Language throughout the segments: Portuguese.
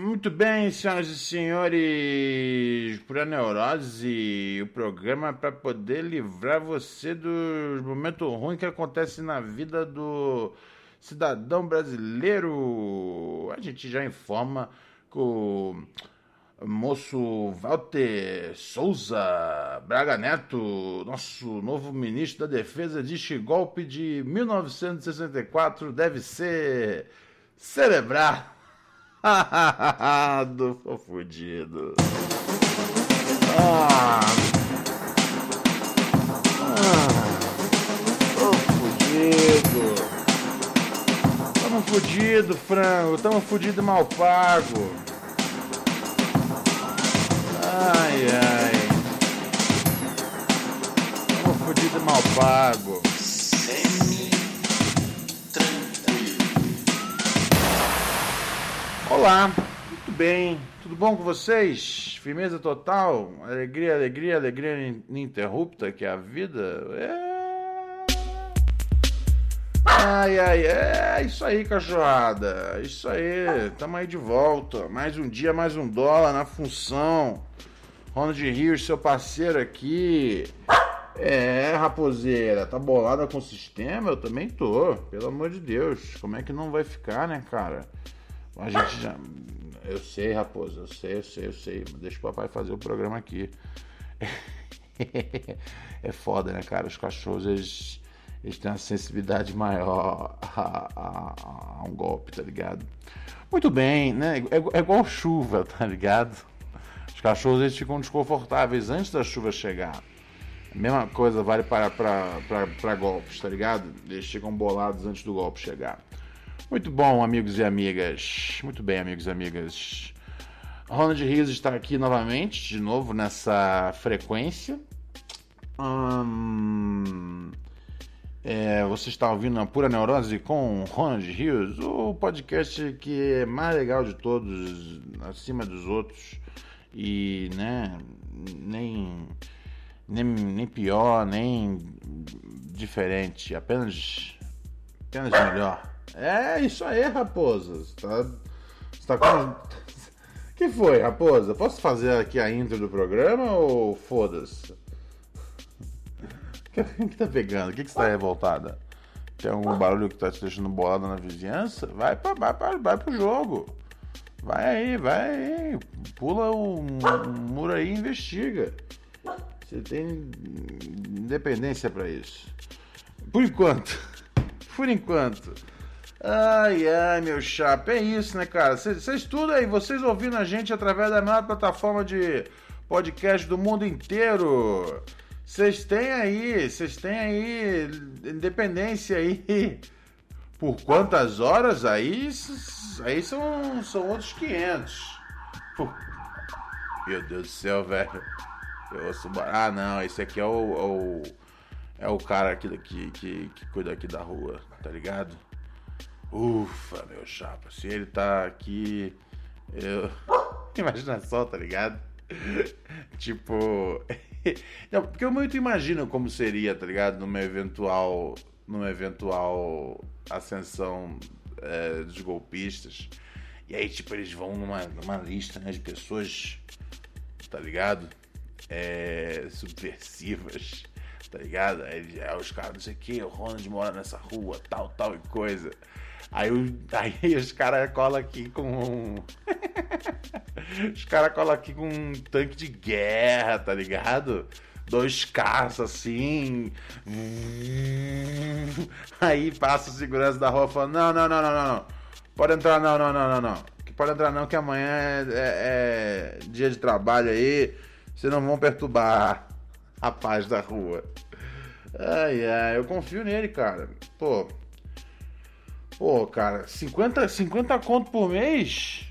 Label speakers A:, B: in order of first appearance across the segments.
A: Muito bem, senhoras e senhores, Pura Neurose, o programa para poder livrar você dos momentos ruins que acontecem na vida do cidadão brasileiro. A gente já informa que o moço Walter Souza Braga Neto, nosso novo ministro da Defesa, diz que golpe de 1964 deve ser celebrado. do fudido. Ah. Ah. Fudido. Tamo fudido, frango. Tamo fudido mal pago. Ai, ai. Tamo fudido mal pago. Olá, muito bem, tudo bom com vocês? Firmeza total, alegria, alegria, alegria ininterrupta que é a vida. É... Ai, ai, é isso aí, cachorrada. Isso aí, tamo aí de volta. Mais um dia, mais um dólar na função. Ronald Rios, seu parceiro aqui. É, raposeira, tá bolada com o sistema? Eu também tô, pelo amor de Deus. Como é que não vai ficar, né, cara? A gente já. Eu sei, raposa, eu sei, eu sei, eu sei. Deixa o papai fazer o programa aqui. é foda, né, cara? Os cachorros, eles, eles têm uma sensibilidade maior a, a, a um golpe, tá ligado? Muito bem, né? É, é igual chuva, tá ligado? Os cachorros, eles ficam desconfortáveis antes da chuva chegar. A mesma coisa vale para, para, para, para golpes, tá ligado? Eles ficam bolados antes do golpe chegar. Muito bom, amigos e amigas. Muito bem, amigos e amigas. Ronald Rios está aqui novamente, de novo nessa frequência. Hum, é, você está ouvindo a Pura Neurose com Ronald Rios, o podcast que é mais legal de todos, acima dos outros. E, né, nem, nem, nem pior, nem diferente, apenas, apenas melhor. É isso aí, raposa. Você tá, você tá com. que foi, raposa? Posso fazer aqui a intro do programa ou foda-se? O que tá pegando? O que, que você tá revoltada? Tem algum barulho que tá te deixando bolada na vizinhança? Vai, pra, vai, pra, vai pro jogo. Vai aí, vai aí. Pula o muro aí e investiga. Você tem independência para isso. Por enquanto. Por enquanto. Ai, ai, meu chapa, é isso, né, cara? Vocês tudo aí, vocês ouvindo a gente através da maior plataforma de podcast do mundo inteiro. Vocês têm aí, vocês têm aí independência aí. Por quantas horas? Aí, aí são, são outros 500. Meu Deus do céu, velho. Eu ouço... Ah, não, esse aqui é o, é o, é o cara aqui, que, que, que cuida aqui da rua, tá ligado? Ufa, meu chapa, se ele tá aqui. Eu. Imagina só, tá ligado? tipo. Não, porque eu muito imagino como seria, tá ligado? Numa eventual. Numa eventual ascensão é, dos golpistas. E aí, tipo, eles vão numa, numa lista né, de pessoas, tá ligado? É, subversivas, tá ligado? Aí, aí os caras, não sei o que, o Ronald mora nessa rua, tal, tal e coisa. Aí, aí os caras colam aqui com os caras colam aqui com um tanque de guerra, tá ligado? Dois carros assim. Aí passa o segurança da rua falando: não, não, não, não, não, não. Pode entrar, não, não, não, não, não. Pode entrar, não, que amanhã é, é, é dia de trabalho aí. Vocês não vão perturbar a paz da rua. Ai, ai, eu confio nele, cara. Pô, Pô, cara, 50, 50 conto por mês?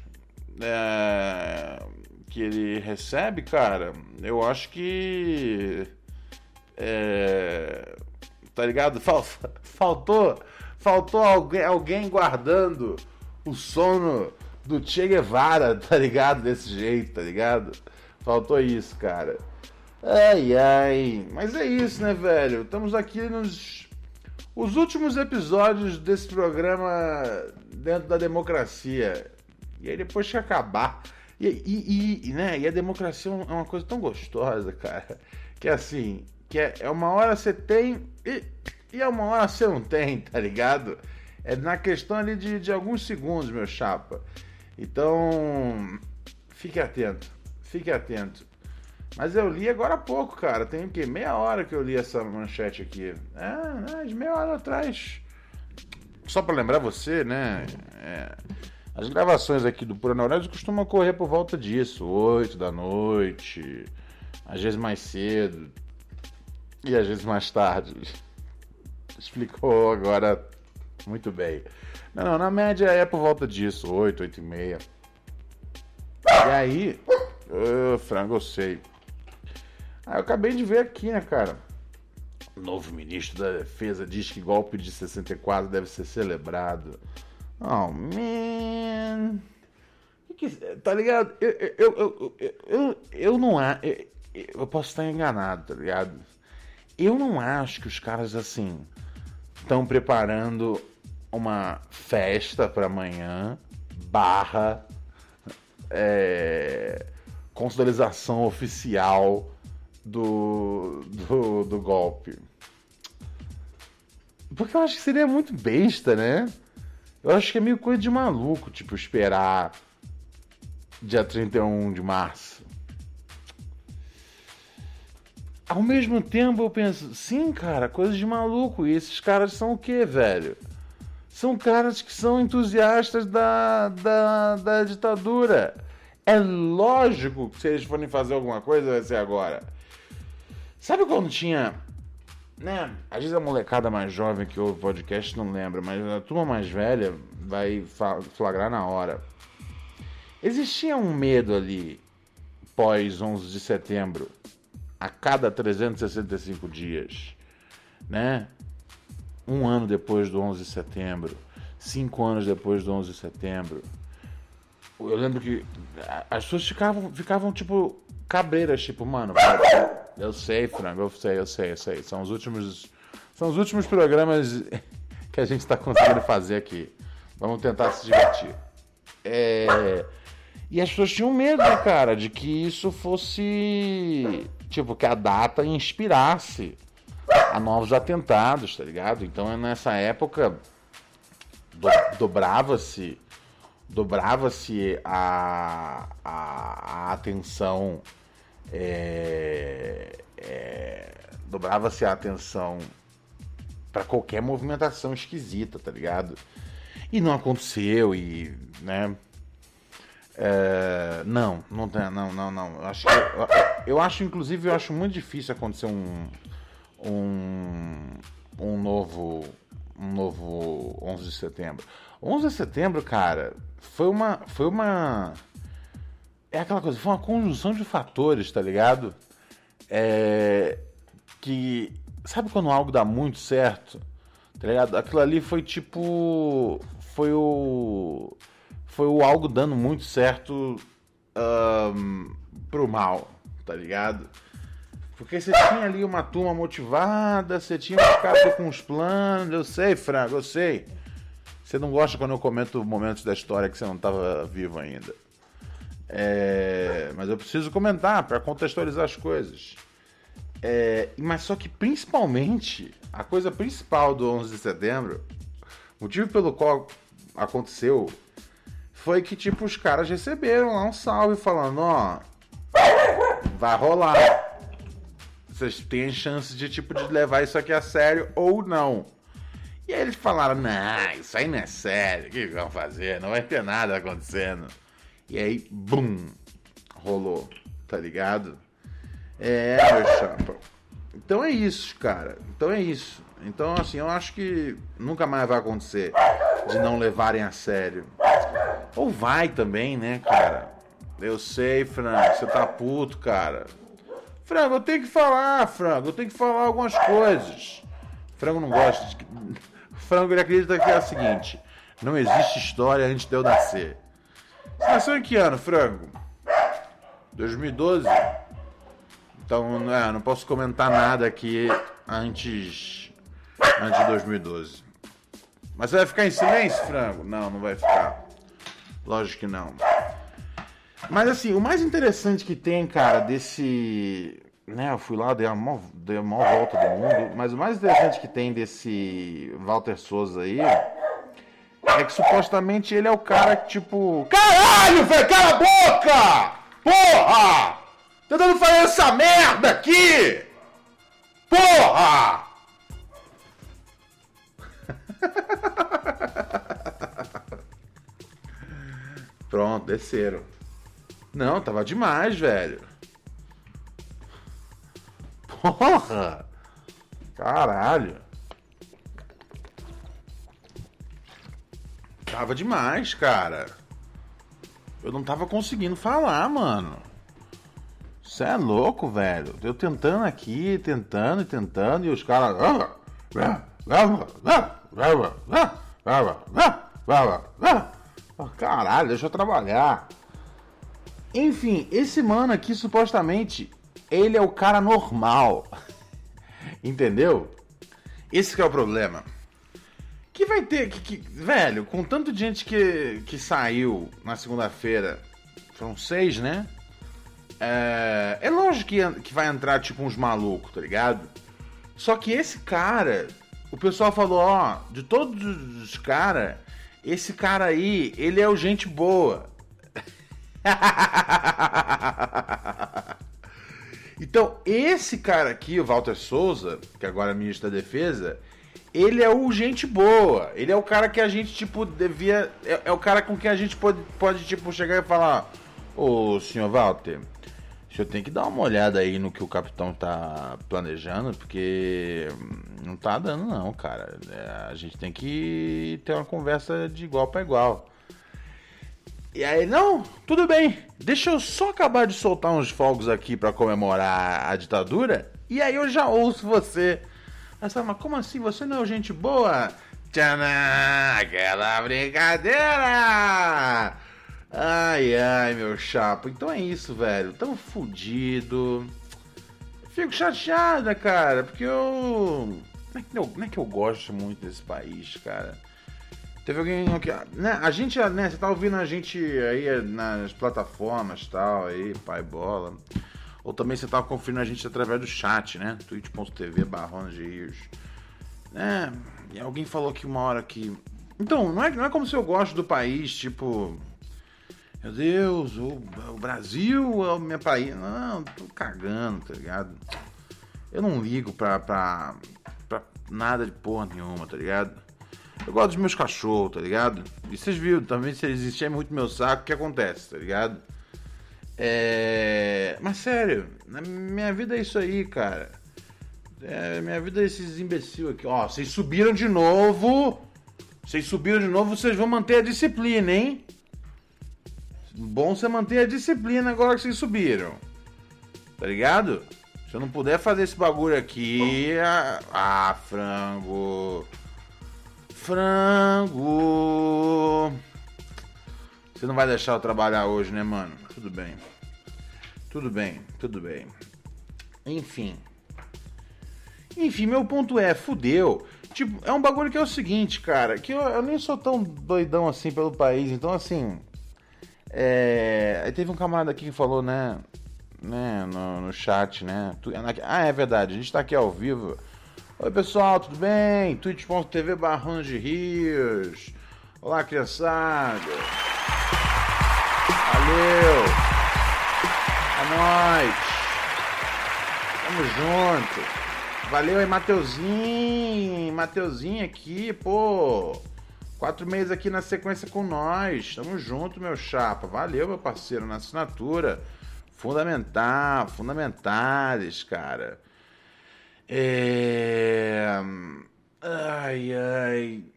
A: é, que ele recebe, cara, eu acho que. É, tá ligado? Faltou, faltou alguém, alguém guardando o sono do Che Guevara, tá ligado? Desse jeito, tá ligado? Faltou isso, cara. Ai, ai. Mas é isso, né, velho? Estamos aqui nos os últimos episódios desse programa dentro da democracia. E aí depois que acabar. E, e, e, né? e a democracia é uma coisa tão gostosa, cara. Que é assim, que é, é uma hora você tem e, e é uma hora você não tem, tá ligado? É na questão ali de, de alguns segundos, meu chapa. Então, fique atento, fique atento. Mas eu li agora há pouco, cara. Tem o quê? Meia hora que eu li essa manchete aqui. É, é de meia hora atrás. Só para lembrar você, né? É, as gravações aqui do Pura Neurose costumam ocorrer por volta disso, 8 da noite, às vezes mais cedo e às vezes mais tarde. Explicou agora muito bem. Não, não, na média é por volta disso, 8, 8 e meia. E aí, oh, frango, eu sei. Ah, eu acabei de ver aqui, né, cara? O novo ministro da Defesa diz que golpe de 64 deve ser celebrado. Oh, man. Que que, tá ligado? Eu, eu, eu, eu, eu, eu não acho. Eu, eu posso estar enganado, tá ligado? Eu não acho que os caras, assim, estão preparando uma festa para amanhã, barra, é, consolidação oficial do, do, do golpe. Porque eu acho que seria muito besta, né? Eu acho que é meio coisa de maluco, tipo, esperar dia 31 de março. Ao mesmo tempo eu penso, sim, cara, coisa de maluco. E esses caras são o que, velho? São caras que são entusiastas da, da, da ditadura. É lógico que se eles forem fazer alguma coisa, vai ser agora. Sabe quando tinha. Né? Às vezes a molecada mais jovem que ouve podcast não lembra, mas a turma mais velha vai flagrar na hora. Existia um medo ali pós 11 de setembro, a cada 365 dias, né? Um ano depois do 11 de setembro, cinco anos depois do 11 de setembro. Eu lembro que as pessoas ficavam, ficavam tipo cabreiras, tipo, mano, eu sei, frango, eu sei, eu sei, eu sei. São os últimos, são os últimos programas que a gente está conseguindo fazer aqui. Vamos tentar se divertir. É... E as pessoas tinham medo, né, cara, de que isso fosse. Tipo, que a data inspirasse a novos atentados, tá ligado? Então, nessa época, do, dobrava-se dobrava-se a, a, a atenção é, é, dobrava-se a atenção para qualquer movimentação esquisita, tá ligado? E não aconteceu, e, né? É, não, não, não, não, não. Eu acho, eu, eu, acho, inclusive, eu acho muito difícil acontecer um, um, um novo, um novo 11 de setembro. 11 de setembro, cara, foi uma, foi uma é aquela coisa, foi uma conjunção de fatores, tá ligado? É, que. Sabe quando algo dá muito certo? Tá ligado? Aquilo ali foi tipo. Foi o. Foi o algo dando muito certo um, pro mal, tá ligado? Porque você tinha ali uma turma motivada, você tinha um cara com os planos, eu sei, Franco, eu sei. Você não gosta quando eu comento momentos da história que você não estava vivo ainda. É, mas eu preciso comentar para contextualizar as coisas. É, mas só que principalmente, a coisa principal do 11 de setembro, motivo pelo qual aconteceu, foi que tipo os caras receberam lá um salve falando, ó, vai rolar. Vocês têm chance de tipo de levar isso aqui a sério ou não. E aí eles falaram, não, isso aí não é sério, o que vão fazer? Não vai ter nada acontecendo. E aí, bum, rolou, tá ligado? É, meu chapa. Então é isso, cara. Então é isso. Então, assim, eu acho que nunca mais vai acontecer de não levarem a sério. Ou vai também, né, cara? Eu sei, Frango, você tá puto, cara. Frango, eu tenho que falar, Frango, eu tenho que falar algumas coisas. Frango não gosta de. Frango ele acredita que é o seguinte: não existe história antes de eu nascer. Você nasceu em que ano, Frango? 2012? Então, é, não posso comentar nada aqui antes, antes de 2012. Mas você vai ficar em silêncio, Frango? Não, não vai ficar. Lógico que não. Mas assim, o mais interessante que tem, cara, desse. Né, eu fui lá, dei a maior, dei a maior volta do mundo, mas o mais interessante que tem desse Walter Souza aí é que supostamente ele é o cara que, tipo. Caralho, velho, cala a boca! Porra! Tentando fazer essa merda aqui! Porra! Pronto, desceram. Não, tava demais, velho. Porra! Caralho. Tava demais, cara. Eu não tava conseguindo falar, mano. Você é louco, velho. Eu tentando aqui, tentando e tentando, e os caras. Caralho, deixa eu trabalhar. Enfim, esse mano aqui supostamente ele é o cara normal. Entendeu? Esse é o problema. Que vai ter que, que, velho, com tanto de gente que, que saiu na segunda-feira, foram seis, né? É, é lógico que, que vai entrar tipo uns malucos, tá ligado? Só que esse cara, o pessoal falou, ó, de todos os caras, esse cara aí, ele é o gente boa. então, esse cara aqui, o Walter Souza, que agora é ministro da Defesa, ele é o gente boa. Ele é o cara que a gente, tipo, devia. É, é o cara com quem a gente pode, pode tipo, chegar e falar: Ô, senhor Walter, o senhor tem que dar uma olhada aí no que o capitão tá planejando, porque não tá dando, não, cara. É, a gente tem que ter uma conversa de igual para igual. E aí, não, tudo bem, deixa eu só acabar de soltar uns fogos aqui para comemorar a ditadura, e aí eu já ouço você. Mas, mas como assim? Você não é gente boa? Tchanã, aquela brincadeira! Ai, ai, meu chapo. Então é isso, velho. Tão fudido. Fico chateada, cara, porque eu. Não é, eu, é que eu gosto muito desse país, cara. Teve alguém aqui. Né, a gente, né? Você tá ouvindo a gente aí nas plataformas tal, aí, pai bola. Ou também você tá conferindo a gente através do chat, né? twitch.tv barra de Rios. É, e alguém falou aqui uma hora que. Então, não é, não é como se eu gosto do país, tipo. Meu Deus, o, o Brasil é o meu país. Não, tô cagando, tá ligado? Eu não ligo pra, pra, pra nada de porra nenhuma, tá ligado? Eu gosto dos meus cachorros, tá ligado? E vocês viram também, se eles existirem muito meu saco, o que acontece, tá ligado? É... Mas sério, na minha vida é isso aí, cara. É, minha vida é esses imbecil aqui. Ó, vocês subiram de novo. Vocês subiram de novo, vocês vão manter a disciplina, hein? Bom você manter a disciplina agora que vocês subiram. Tá ligado? Se eu não puder fazer esse bagulho aqui. Ah frango. Frango. Você não vai deixar eu trabalhar hoje, né, mano? Tudo bem. Tudo bem, tudo bem. Enfim. Enfim, meu ponto é, fudeu. Tipo, é um bagulho que é o seguinte, cara, que eu, eu nem sou tão doidão assim pelo país, então assim. É... Aí teve um camarada aqui que falou, né? né no, no chat, né? Ah, é verdade, a gente tá aqui ao vivo. Oi pessoal, tudo bem? twitch.tv barrão de rios. Olá, criançada. Valeu. Boa noite. Tamo junto. Valeu aí, Mateuzinho. Mateuzinho aqui, pô. Quatro meses aqui na sequência com nós. Tamo junto, meu chapa. Valeu, meu parceiro, na assinatura. Fundamental, fundamentares, cara. É... Ai, ai.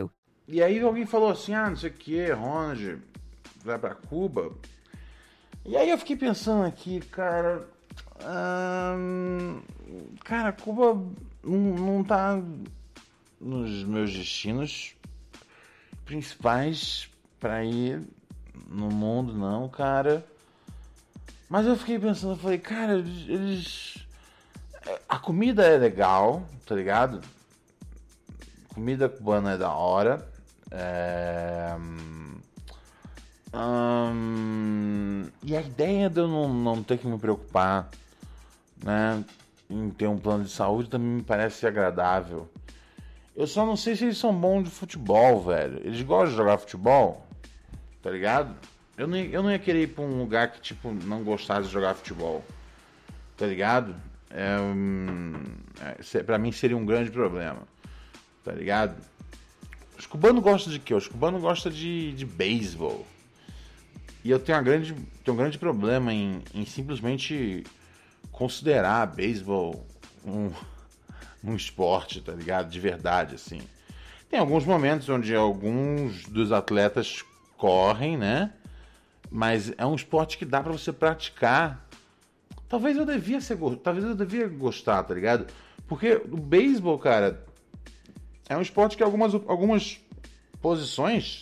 A: E aí alguém falou assim, ah, não sei o que, Ronald, vai pra Cuba. E aí eu fiquei pensando aqui, cara. ahn, cara, Cuba não, não tá nos meus destinos principais pra ir no mundo, não, cara. Mas eu fiquei pensando, falei, cara, eles- A comida é legal, tá ligado? Comida cubana é da hora. É... hum, E a ideia de eu não, não ter que me preocupar né, em ter um plano de saúde também me parece agradável. Eu só não sei se eles são bons de futebol, velho. Eles gostam de jogar futebol, tá ligado? Eu não, eu não ia querer ir pra um lugar que, tipo, não gostasse de jogar futebol, tá ligado? É, hum, é, pra mim seria um grande problema, tá ligado? Os cubanos gostam de quê? Os cubanos gostam de, de beisebol. E eu tenho, grande, tenho um grande problema em, em simplesmente considerar beisebol um, um esporte, tá ligado? De verdade, assim. Tem alguns momentos onde alguns dos atletas correm, né? Mas é um esporte que dá pra você praticar. Talvez eu devia ser, talvez eu devia gostar, tá ligado? Porque o beisebol, cara, é um esporte que algumas, algumas posições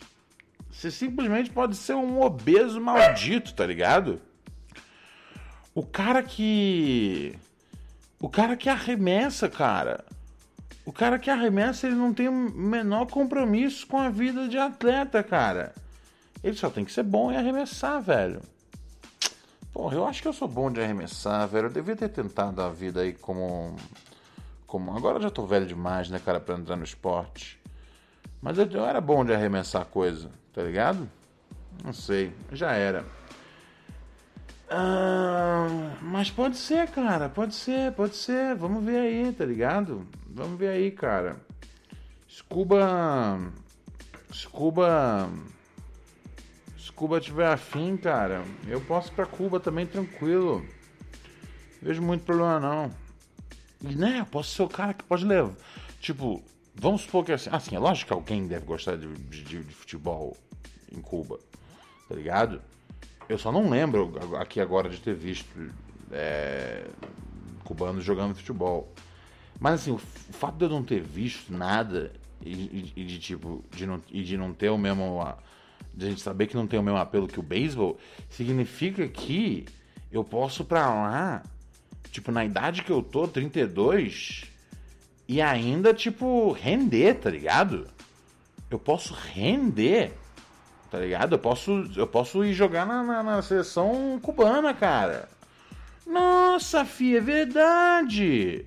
A: você simplesmente pode ser um obeso maldito, tá ligado? O cara que. O cara que arremessa, cara. O cara que arremessa, ele não tem o menor compromisso com a vida de atleta, cara. Ele só tem que ser bom em arremessar, velho. Porra, eu acho que eu sou bom de arremessar, velho. Eu devia ter tentado a vida aí como. Como... Agora eu já tô velho demais, né, cara, pra entrar no esporte. Mas eu, eu era bom de arremessar coisa, tá ligado? Não sei, já era. Ah, mas pode ser, cara, pode ser, pode ser. Vamos ver aí, tá ligado? Vamos ver aí, cara. Scuba. Scuba. Scuba tiver afim, cara, eu posso ir pra Cuba também tranquilo. Vejo muito problema não. E né, eu posso ser o cara que pode levar. Tipo, vamos supor que assim. Assim, é lógico que alguém deve gostar de, de- de futebol em Cuba. Tá ligado? Eu só não lembro aqui agora de ter visto é, cubanos jogando futebol. Mas assim, o, fato de eu não ter visto nada e, e- e de tipo, de não, e de não ter o mesmo. De a gente saber que não tem o mesmo apelo que o beisebol, significa que eu posso pra lá, tipo, na idade que eu tô, 32, e ainda, tipo, render, tá ligado? eu posso render, tá ligado? Eu posso, eu posso ir jogar na, na, na seleção cubana, cara. Nossa, fi, é verdade.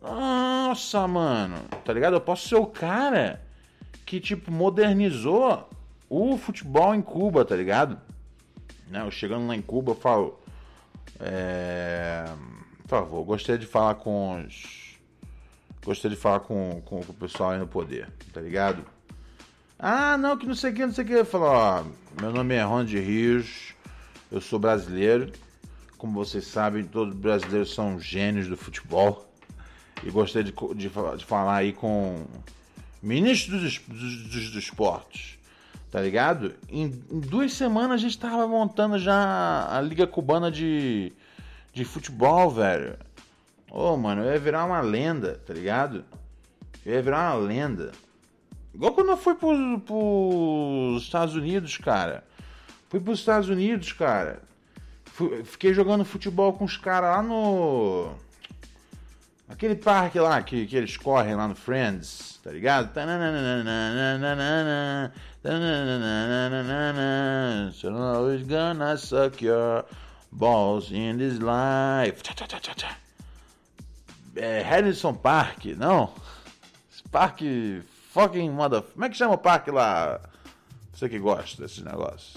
A: Nossa, mano, tá ligado? Eu posso ser o cara que, tipo, modernizou o futebol em Cuba, tá ligado? Né? Eu chegando lá em Cuba, eu falo. É... Por favor, gostaria de falar com os. Gostaria de falar com, com, com o pessoal aí no poder, tá ligado? Ah, não, que não sei o que, não sei o que. Eu falo, ó, meu nome é Ronald Rios, eu sou brasileiro. Como vocês sabem, todos os brasileiros são gênios do futebol. E gostaria de, de, de falar aí com o ministro dos, dos, dos, dos esportes, tá ligado? Em, em, duas semanas a gente tava montando já a Liga Cubana de, de Futebol, velho. Ô, oh, mano, eu ia virar uma lenda, tá ligado? Eu ia virar uma lenda. Igual quando eu fui pro, pros Estados Unidos, cara. Fui pros Estados Unidos, cara. Fui, fiquei jogando futebol com os caras lá no. Aquele parque lá que, que eles correm lá no Friends, tá ligado? So always gonna suck your balls in this life. É Harrison Park, não? Parque fucking mother. Como é que chama o parque lá? Você que gosta desses negócios.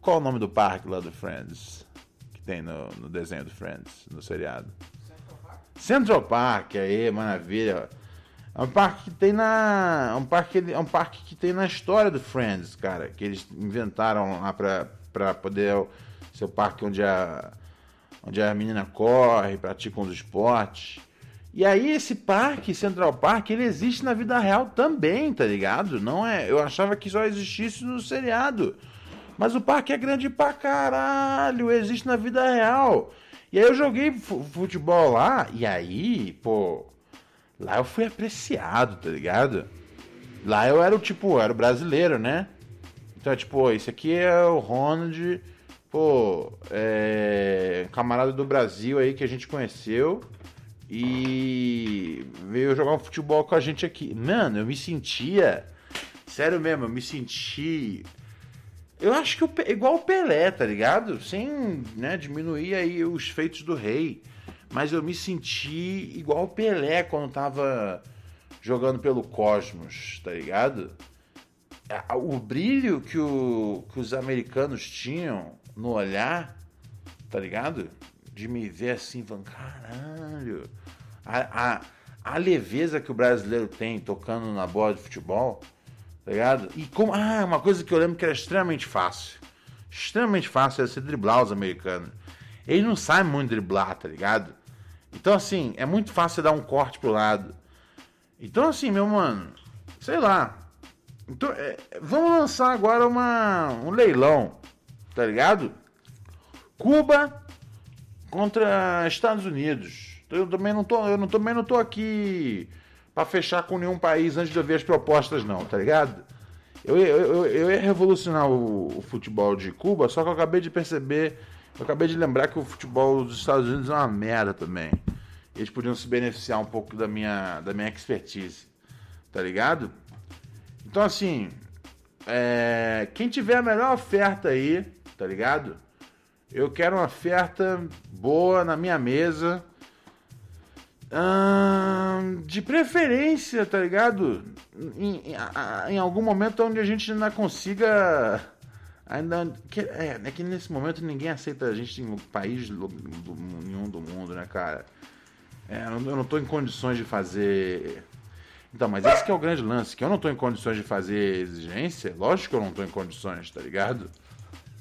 A: Qual o nome do parque lá do Friends? Que tem no, no desenho do Friends, no seriado? Central Park. Aí, maravilha. É um parque que tem na. É um parque, é um parque que tem na história do Friends, cara. Que eles inventaram lá pra, pra poder ser o parque onde a. Onde a menina corre, pratica os esportes. E aí esse parque, Central Park, ele existe na vida real também, tá ligado? Não é, eu achava que só existisse no seriado. Mas o parque é grande pra caralho, existe na vida real. E aí eu joguei futebol lá, e aí, pô, lá eu fui apreciado, tá ligado? Lá eu era o tipo, era o brasileiro, né? Então, tipo, esse aqui é o Ronald, pô, é, camarada do Brasil aí que a gente conheceu e veio jogar um futebol com a gente aqui. Mano, eu me sentia. Sério mesmo, eu me senti. Eu acho que eu, igual o Pelé, tá ligado? Sem né, diminuir aí os feitos do rei. Mas eu me senti igual o Pelé quando tava jogando pelo Cosmos, tá ligado? O brilho que, o, que os americanos tinham no olhar, tá ligado? de me ver assim, falando, caralho, a, a, a leveza que o brasileiro tem tocando na bola de futebol, tá ligado? E como, ah, uma coisa que eu lembro que era extremamente fácil, extremamente fácil era se driblar os americanos. Eles não sabem muito driblar, tá ligado? Então, assim, é muito fácil dar um corte pro lado. Então, assim, meu mano, sei lá. Então, é, vamos lançar agora uma, um leilão, tá ligado? Cuba contra Estados Unidos. Eu também não tô, eu não, também não tô aqui para fechar com nenhum país antes de eu ver as propostas, não, tá ligado? Eu, eu, eu, eu ia revolucionar o, o, futebol de Cuba, só que eu acabei de perceber, eu acabei de lembrar que o futebol dos Estados Unidos é uma merda também. Eles podiam se beneficiar um pouco da minha, da minha expertise, tá ligado? Então, assim, é, quem tiver a melhor oferta aí, tá ligado? Eu quero uma oferta boa na minha mesa. De preferência, tá ligado? Em, em, em, algum momento onde a gente ainda consiga. Ainda, que, é, é que nesse momento ninguém aceita a gente em país do, do, nenhum do mundo, né, cara? É, eu não tô em condições de fazer. Então, mas esse que é o grande lance, que eu não tô em condições de fazer exigência, lógico que eu não tô em condições, tá ligado?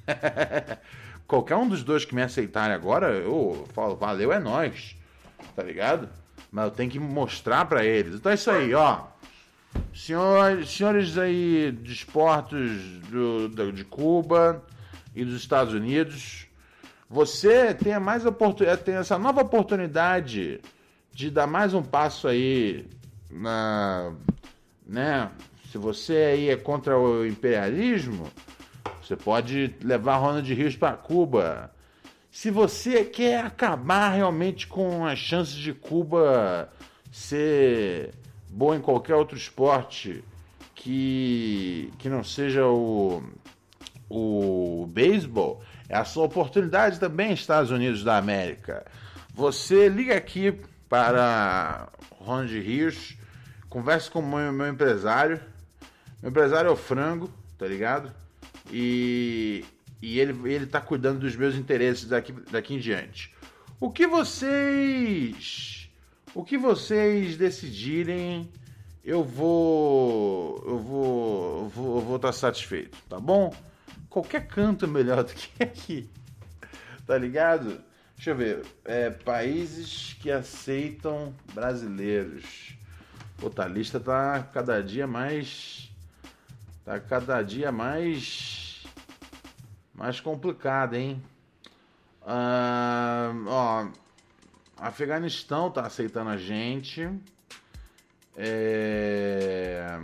A: qualquer um dos dois que me aceitarem agora, eu falo, valeu, é nós. Tá ligado? Mas eu tenho que mostrar para eles. Então é isso aí, ó. Senhores, senhores aí de esportes do, do, de Cuba e dos Estados Unidos, você tem, mais oportunidade, tem essa nova oportunidade de dar mais um passo aí na. Né? Se você aí é contra o imperialismo, você pode levar Ronald Rios para Cuba. Se você quer acabar realmente com as chances de Cuba ser boa em qualquer outro esporte que, que não seja o, o beisebol, é a sua oportunidade também, Estados Unidos da América. Você liga aqui para Ronald Rios, converse com o meu, meu empresário. Meu empresário é o Frango, tá ligado? E, e ele, ele tá cuidando dos meus interesses daqui, daqui em diante. O que vocês. O que vocês decidirem, eu vou. Eu vou. Eu vou, estar satisfeito, tá bom? Qualquer canto é melhor do que aqui. Tá ligado? Deixa eu ver. É, países que aceitam brasileiros. Puta, a lista tá cada dia mais. Tá cada dia mais. Mais complicada, hein? Ah, ó, Afeganistão tá aceitando a gente. É,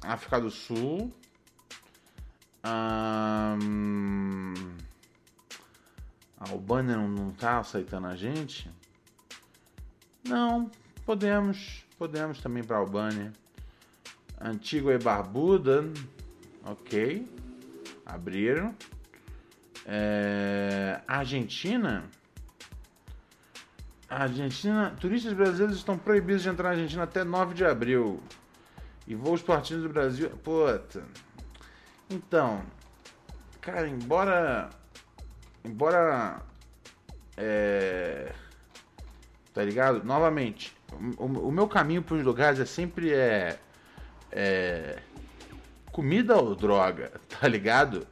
A: África do Sul. Ah, a Albânia não, não tá aceitando a gente? Não, podemos. Podemos também para Albânia. Antigua e Barbuda. Ok. Abriram. É, Argentina. Argentina. Turistas brasileiros estão proibidos de entrar na Argentina até 9 de abril. E voos partindo do Brasil. Puta. Então. Cara, embora embora. É, tá ligado? Novamente, o, o meu caminho para os lugares é sempre é, é, comida ou droga, tá ligado?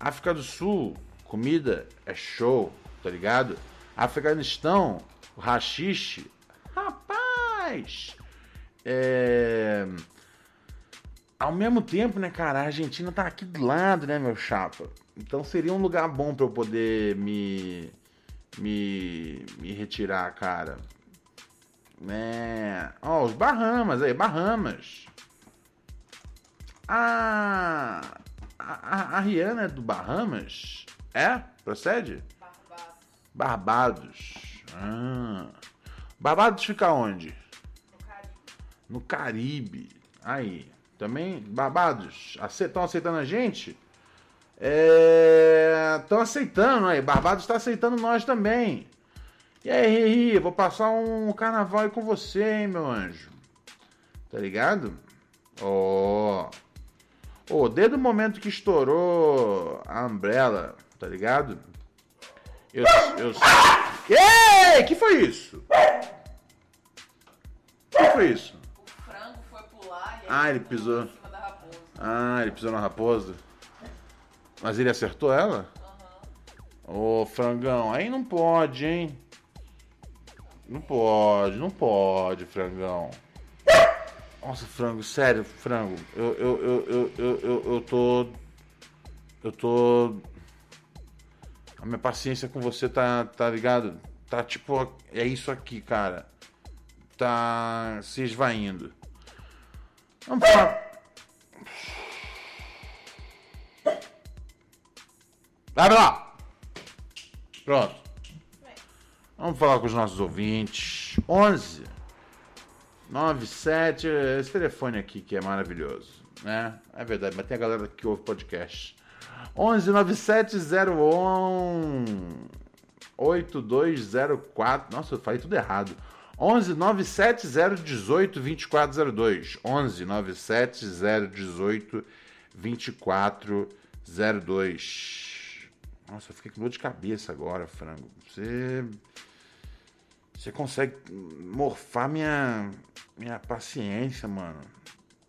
A: África do Sul, comida é show, tá ligado? Afeganistão, o rachixe, rapaz, é... Ao mesmo tempo, né, cara, a Argentina tá aqui do lado, né, meu chapa? Então seria um lugar bom para eu poder me, me, me retirar, cara. Né? Ó, os Bahamas aí, Bahamas. Ah, a, a Rihanna é do Bahamas? É? Procede?
B: Barbados.
A: Barbados. Ah. Barbados fica onde?
B: No Caribe.
A: No Caribe. Aí. Também, Barbados, estão aceitando a gente? Estão é, aceitando aí. Barbados está aceitando nós também. E aí, Riri, vou passar um carnaval aí com você, hein, meu anjo. Tá ligado? Ó. Oh. Oh, desde o momento que estourou a Umbrella, tá ligado? Eu. eu... Ei! Que foi isso? Que foi isso?
B: O frango foi pular e
A: Ah, ele pisou.
B: em cima da raposa.
A: Ah, ele pisou na raposa. Mas ele acertou ela? Ô, frangão, aí não pode, hein? Não pode, não pode, frangão. Nossa, frango, sério, frango. Eu, eu, eu, eu, eu, eu, eu tô. Eu tô. A minha paciência com você tá, tá ligado? Tá tipo. É isso aqui, cara. Tá se esvaindo. Vamos falar. Abre lá! Pronto. Vamos falar com os nossos ouvintes. 11 97, esse telefone aqui que é maravilhoso, né? É verdade, mas tem a galera que ouve podcast. 11 97 01 8204. Nossa, eu falei tudo errado. 11 97 018 2402. 11 97 018 2402. Nossa, eu fiquei com dor de cabeça agora, frango. Você. Você consegue morfar minha. Minha paciência, mano.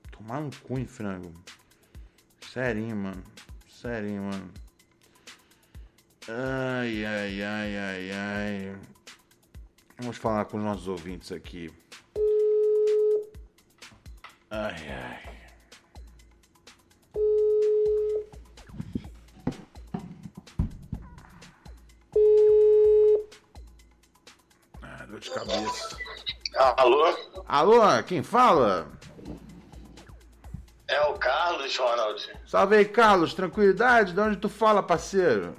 A: Tomar um cu, hein, frango. Serinho, mano. Serinho, mano. Ai, ai, ai, ai, ai. Vamos falar com os nossos ouvintes aqui. Ai, ai. De cabeça.
C: Alô?
A: Alô, quem fala?
C: É o Carlos, Ronald.
A: Salve aí, Carlos. Tranquilidade? De onde tu fala, parceiro?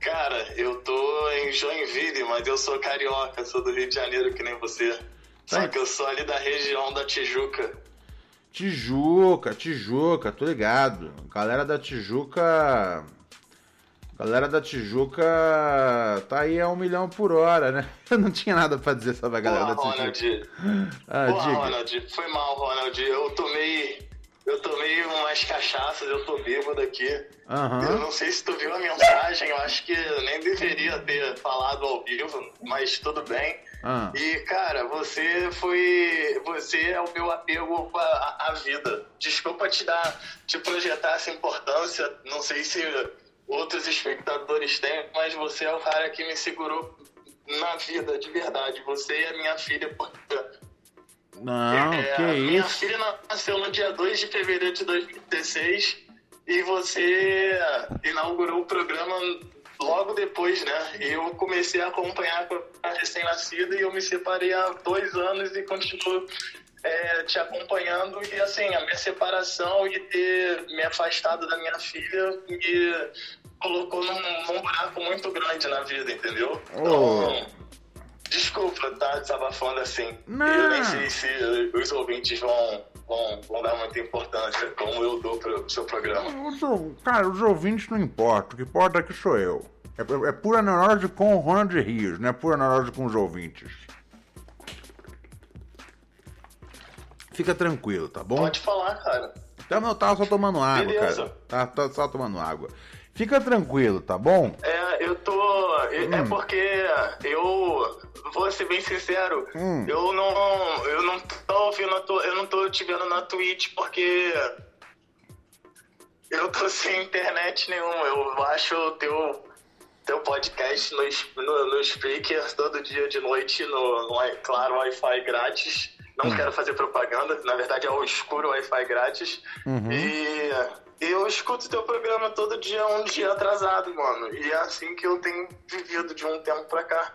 C: Cara, eu tô em Joinville, mas eu sou carioca, sou do Rio de Janeiro, que nem você.
A: Tá.
C: Só que eu sou ali da região da Tijuca.
A: Tijuca, Tijuca, tô ligado. Galera da Tijuca. Galera da Tijuca tá aí a um milhão por hora, né? Eu não tinha nada pra dizer sobre a galera
C: Porra,
A: da Tijuca.
C: Ronald.
A: Ah,
C: Porra,
A: diga.
C: Ronald. Foi mal, Ronald. Eu tomei. Eu tomei umas cachaças, eu tô bêbado aqui. Eu
A: Aham.
C: não sei se tu viu a mensagem, eu acho que eu nem deveria ter falado ao vivo, mas tudo bem.
A: Ah.
C: E, cara, você foi. Você é o meu apego à, à vida. Desculpa te dar, te projetar essa importância. Não sei se outros espectadores têm, mas você é o cara que me segurou na vida, de verdade. Você e a minha filha, porque
A: Não,
C: é,
A: que
C: minha
A: isso.
C: filha nasceu no dia 2 de fevereiro de 2016 e você inaugurou o programa logo depois, né? Eu comecei a acompanhar a recém-nascida e eu me separei há dois anos e continuo é, te acompanhando. E assim, a minha separação e ter me afastado da minha filha me colocou num, num buraco muito grande na vida, entendeu? Então, Desculpa, tá desabafando assim.
A: Não.
C: Eu nem sei se os ouvintes vão, vão, vão dar muita importância, como eu dou pro seu programa.
A: Cara, os ouvintes não importam. O que importa é que sou eu. É, é pura neurose com o Ronald Rios, não é pura neurose com os ouvintes. Fica tranquilo, tá bom?
C: Pode falar, cara.
A: Então, eu tava só tomando água,
C: Beleza.
A: cara. Tava, tava só tomando água. Fica tranquilo, tá bom?
C: É, eu tô. É é porque eu. Vou ser bem sincero,
A: Hum.
C: eu não. Eu não tô ouvindo a tua, Eu não tô te vendo na Twitch porque. Eu tô sem internet nenhuma. Eu acho o teu. Teu podcast no, no, no Spreaker todo dia de noite, no, no claro, Wi-Fi grátis. Não quero fazer propaganda, na verdade é o escuro Wi-Fi grátis. E eu escuto teu programa todo dia, um dia atrasado, mano. E é assim que eu tenho vivido de um tempo pra cá.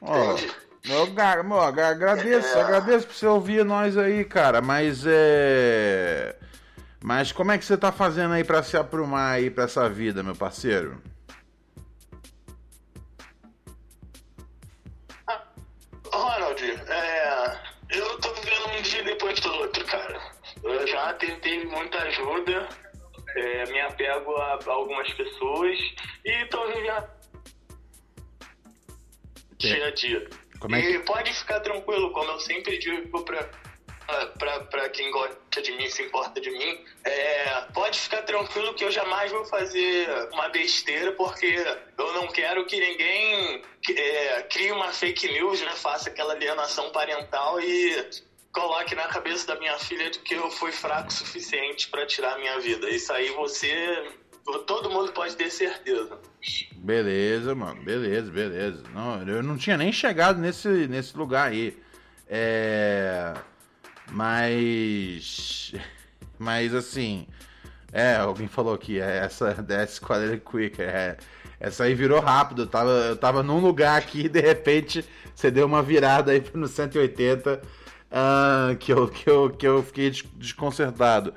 A: Ó,
C: Entendi.
A: eu, agra- agradeço,
C: É.
A: agradeço por você ouvir nós aí, cara, mas é. Mas como é que você tá fazendo aí pra se aprumar aí pra essa vida, meu parceiro?
C: Ronald, é, eu tô Eu já tentei muita ajuda, é, me apego a, a algumas pessoas e tô vivendo dia a dia.
A: É que-
C: E pode ficar tranquilo, como eu sempre digo pra, pra quem gosta de mim, se importa de mim, é, pode ficar tranquilo que eu jamais vou fazer uma besteira, porque eu não quero que ninguém é, crie uma fake news, né? Faça aquela alienação parental e coloque na cabeça da minha filha de que eu fui fraco o suficiente pra tirar a minha vida. Isso aí você. Todo mundo pode ter certeza.
A: Beleza, mano, beleza, beleza. Não, eu não tinha nem chegado nesse, nesse lugar aí. É. Mas. Mas assim. É, alguém falou aqui, é, essa dessa Squadron Quick, é, essa aí virou rápido. Eu tava, eu tava num lugar aqui e de repente você deu uma virada aí no 180 ah, que, eu, que, eu, que eu fiquei des- desconcertado.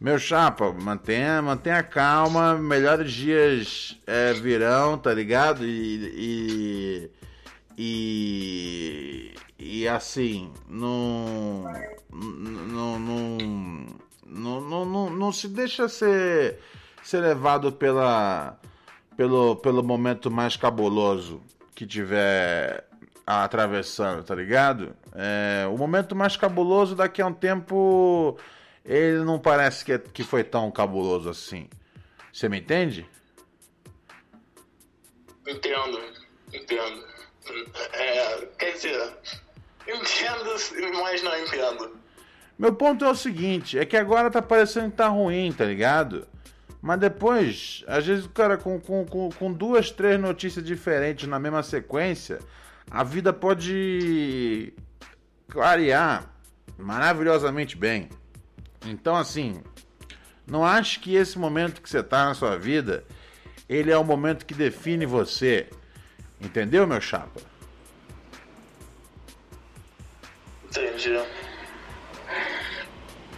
A: Meu chapa, mantenha, mantenha calma, melhores dias é, virão, tá ligado? E, e, e, e assim, não, não, não, não, não, não, não se deixa ser, ser levado pela, pelo, pelo momento mais cabuloso que tiver atravessando, tá ligado? É, o momento mais cabuloso daqui a um tempo ele não parece que, é- que foi tão cabuloso assim. Você me entende?
C: Entendo, entendo. É, quer dizer, entendo, mas não entendo.
A: Meu ponto é o seguinte, é que agora tá parecendo que tá ruim, tá ligado? Mas depois, às vezes o cara com, com, com, com duas, três notícias diferentes na mesma sequência, a vida pode clarear maravilhosamente bem. Então, assim, não acho que esse momento que você tá na sua vida, ele é o momento que define você. Entendeu, meu chapa?
C: Entendi.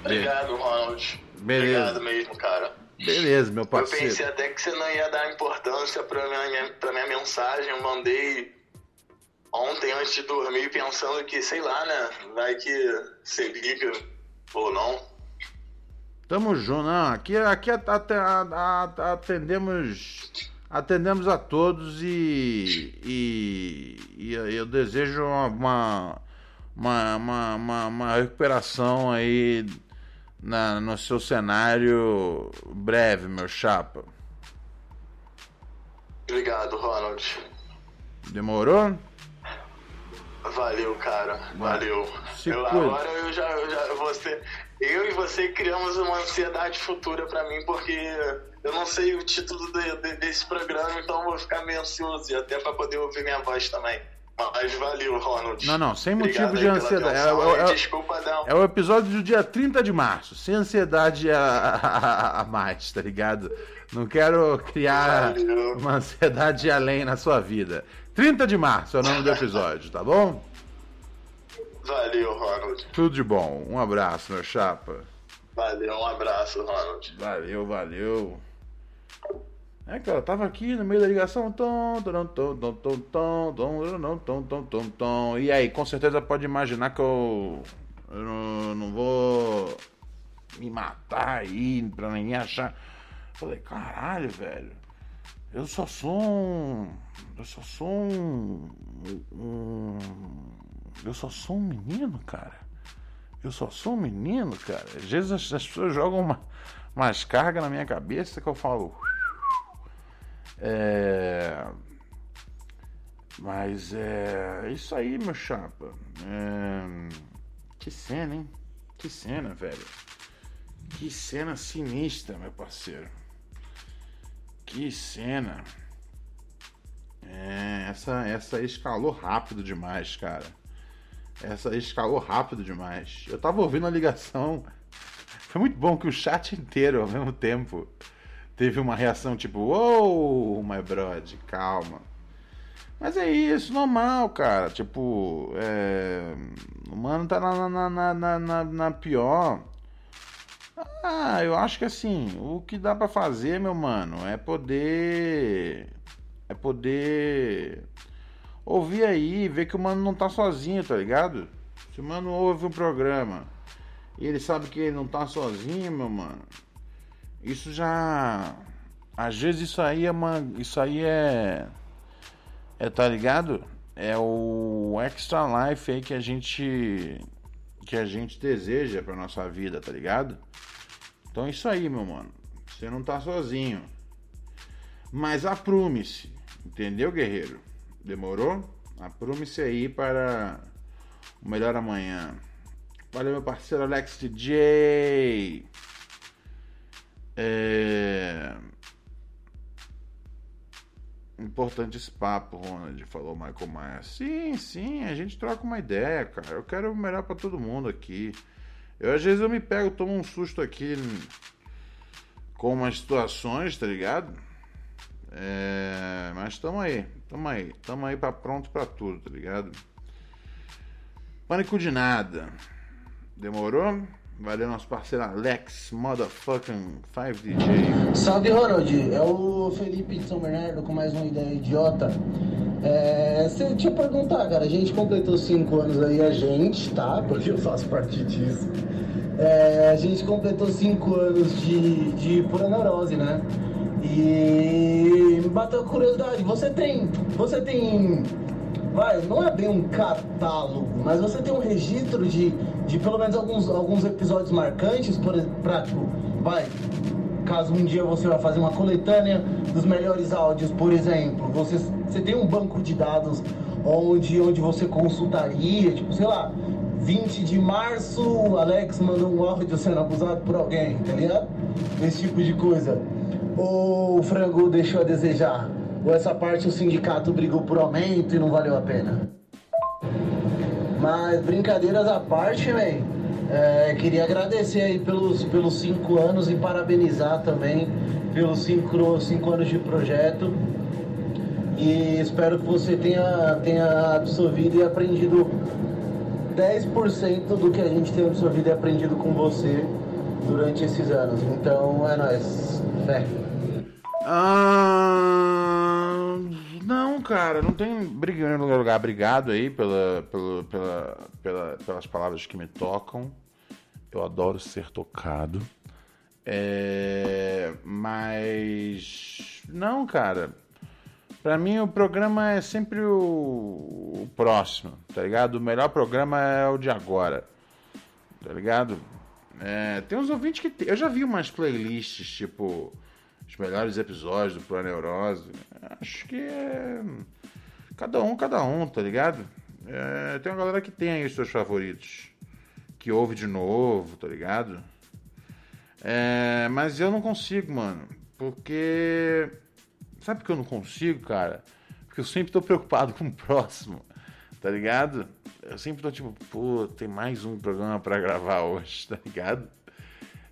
C: Obrigado, Ronald.
A: Beleza.
C: Obrigado mesmo, cara.
A: Beleza, meu
C: Eu
A: parceiro.
C: pensei até que você não ia dar importância pra minha, pra minha mensagem. Eu mandei ontem antes de dormir pensando que, sei lá, né? Vai que você liga ou não.
A: Tamo junto, não. Aqui, aqui at- at- at- atendemos, atendemos a todos e, e, e eu desejo uma, uma, uma, uma, uma recuperação aí na, no seu cenário breve, meu chapa.
C: Obrigado, Ronald.
A: Demorou?
C: Valeu, cara. Valeu. Eu- agora eu já, eu já você, eu e você criamos uma ansiedade futura pra mim, porque eu não sei o título de- de- desse programa, então eu vou ficar meio ansioso, e até pra poder ouvir minha voz também. Mas valeu, Ronald.
A: Não, não, sem
C: Obrigado
A: motivo
C: aí
A: de ansiedade. É- é- é-
C: Desculpa dar
A: É o episódio do dia 30 de março, sem ansiedade a, a- a mais, tá ligado? Não quero criar
C: Valeu.
A: uma ansiedade além na sua vida. 30 de março é o nome do episódio, tá bom?
C: Valeu, Ronald.
A: Tudo de bom. Um abraço, meu chapa.
C: Valeu, um abraço, Ronald.
A: Valeu, valeu. É, cara, tava aqui no meio da ligação. Tom, tom, tom, tom, tom, tom, tom, tom, tom, tom, tom, tom. E aí, com certeza pode imaginar que eu, eu não, não vou me matar aí pra ninguém achar. Falei, caralho, velho. Eu só sou um. Eu só sou um. um eu só sou um menino, cara. Eu só sou um menino, cara. Às vezes as, as pessoas jogam uma, umas cargas na minha cabeça que eu falo. É. Mas é. Isso aí, meu chapa. É, Que cena, hein? Que cena, velho. Que cena sinistra, meu parceiro. Que cena. É, essa, essa escalou rápido demais, cara. Essa escalou rápido demais. Eu tava ouvindo a ligação. Foi muito bom que o chat inteiro, ao mesmo tempo, teve uma reação tipo: Uou, my brother, calma. Mas é isso, normal, cara. Tipo, é... o mano tá na, na, na, na, na, na pior. Ah, eu acho que assim, o que dá pra fazer, meu mano, é poder. É poder ouvir aí, ver que o mano não tá sozinho, tá ligado? Se o mano ouve um programa e ele sabe que ele não tá sozinho, meu mano, isso já. Às vezes isso aí é uma. Isso aí é. É, tá ligado? É o extra life aí que a gente. Que a gente deseja pra nossa vida, tá ligado? Então é isso aí, meu mano. Você não tá sozinho. Mas aprume-se. Entendeu, guerreiro? Demorou? Aprume-se aí para o melhor amanhã. Valeu, meu parceiro Alex DJ. É... Importante esse papo, Ronald, falou Michael Maia. Sim, sim, a gente troca uma ideia, cara. Eu quero o melhor pra todo mundo aqui. Eu às vezes eu me pego, tomo um susto aqui com umas situações, tá ligado? É, mas tamo aí, tamo aí, tamo aí pra pronto pra tudo, tá ligado? Pânico de nada. Demorou? Valeu nosso parceiro Alex, motherfucking 5DJ.
D: Salve Ronald, é o Felipe de São Bernardo com mais uma ideia idiota. É, se- deixa eu perguntar, cara, a gente completou 5 anos aí, a gente, tá? Porque eu faço parte disso. É, a gente completou 5 anos de, de pura neurose, né? E bateu curiosidade, você tem. Você tem. Vai, não é bem um catálogo, mas você tem um registro de, de pelo menos alguns, alguns episódios marcantes, por exemplo, tipo, vai, caso um dia você vai fazer uma coletânea dos melhores áudios, por exemplo, você, você tem um banco de dados onde, onde você consultaria, tipo, sei lá, 20 de março, Alex mandou um áudio sendo abusado por alguém, tá ligado? Esse tipo de coisa. Ou o frango deixou a desejar? Ou essa parte o sindicato brigou por aumento e não valeu a pena? Mas brincadeiras à parte, velho. queria agradecer aí pelos, pelos cinco anos e parabenizar também pelos cinco, cinco anos de projeto. E espero que você tenha, tenha absorvido e aprendido 10% do que a gente tem absorvido e aprendido com você durante esses anos. Então é nóis. Fé.
A: Ah, não, cara, não tem briga em lugar. Obrigado aí pela, pela, pela, pela- pelas palavras que me tocam. Eu adoro ser tocado. É, mas. Não, cara. Pra mim o programa é sempre o, o próximo, tá ligado? O melhor programa é o de agora, tá ligado? É, tem uns ouvintes que. tem- Eu já vi umas playlists, tipo. Os melhores episódios do Pro Neurose. Acho que é. Cada um, cada um, tá ligado? É, tem uma galera que tem aí os seus favoritos. Que ouve de novo, tá ligado? É, mas eu não consigo, mano. Porque. Sabe por que eu não consigo, cara? Porque eu sempre tô preocupado com o próximo, tá ligado? Eu sempre tô tipo, pô, tem mais um programa pra gravar hoje, tá ligado?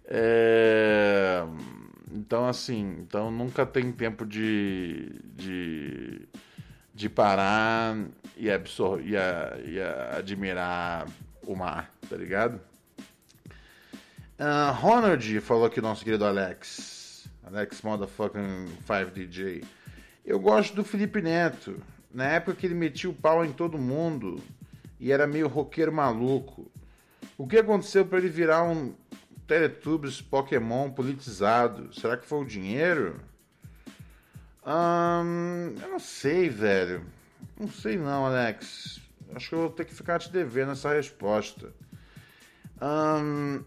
A: É, Então, assim, então nunca tem tempo de. de, de parar e, absor e, a- e a- admirar o mar, tá ligado? Ah, Ronald falou aqui, nosso querido Alex. Alex Motherfucking 5DJ. Eu gosto do Felipe Neto. Na época que ele metia o pau em todo mundo e era meio roqueiro maluco. O que aconteceu para ele virar um Teletubbies Pokémon politizado? Será que foi o dinheiro? Ahn, eu não sei, velho. Não sei não, Alex. Acho que eu vou ter que ficar te devendo essa resposta. Ahn,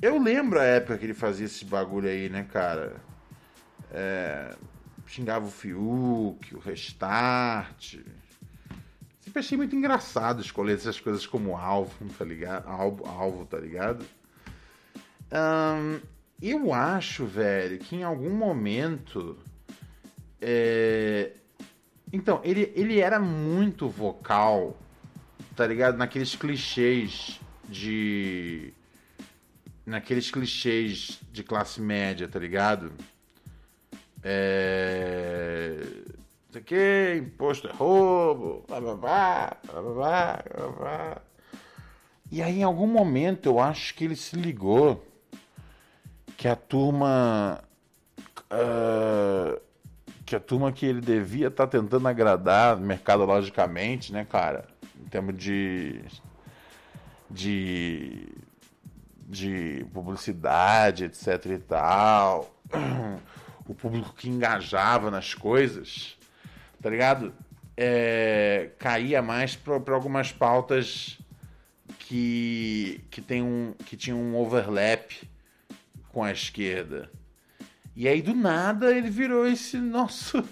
A: eu lembro a época que ele fazia esse bagulho aí, né, cara? É, xingava o Fiuk, o Restart. Sempre achei muito engraçado escolher essas coisas como alvo, tá ligado? Alvo, alvo tá ligado? Ahn, eu acho, velho, que em algum momento. é, Então, ele, ele era muito vocal, tá ligado? Naqueles clichês de. Naqueles clichês de classe média, tá ligado? É. Isso aqui, imposto é roubo, blá blá blá, blá blá blá, blá. E aí, em algum momento, eu acho que ele se ligou que a turma. ah, que a turma que ele devia estar tentando agradar mercadologicamente, né, cara? Em termos de. de. de publicidade, etc e tal. O público que engajava nas coisas, tá ligado? É, caía mais para algumas pautas que, que, tem um, que tinham um overlap com a esquerda. E aí, do nada, ele virou esse nosso.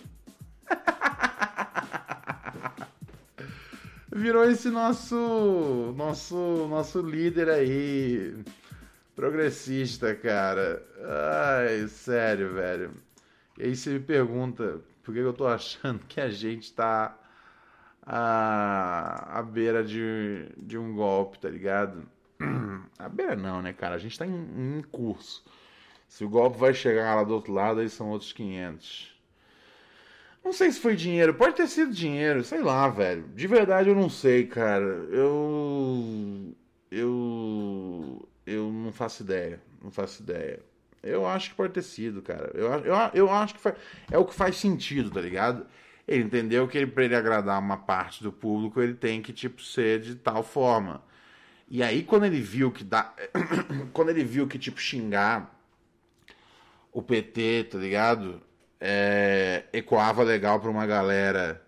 A: virou esse nosso. Nosso, nosso líder aí. Progressista, cara. Ai, sério, velho. E aí você me pergunta por que eu tô achando que a gente tá à, à beira de, de um golpe, tá ligado? À beira não, né, cara? A gente tá em, em curso. Se o golpe vai chegar lá do outro lado, aí são outros 500. Não sei se foi dinheiro, pode ter sido dinheiro, sei lá, velho. De verdade eu não sei, cara. Eu. Eu. Eu não faço ideia. Não faço ideia. Eu acho que pode ter sido, cara. Eu, eu, eu acho que é o que faz sentido, tá ligado? Ele entendeu que ele, pra ele agradar uma parte do público, ele tem que, tipo, ser de tal forma. E aí, quando ele viu que dá. quando ele viu que, tipo, xingar o PT, tá ligado? É, ecoava legal pra uma galera,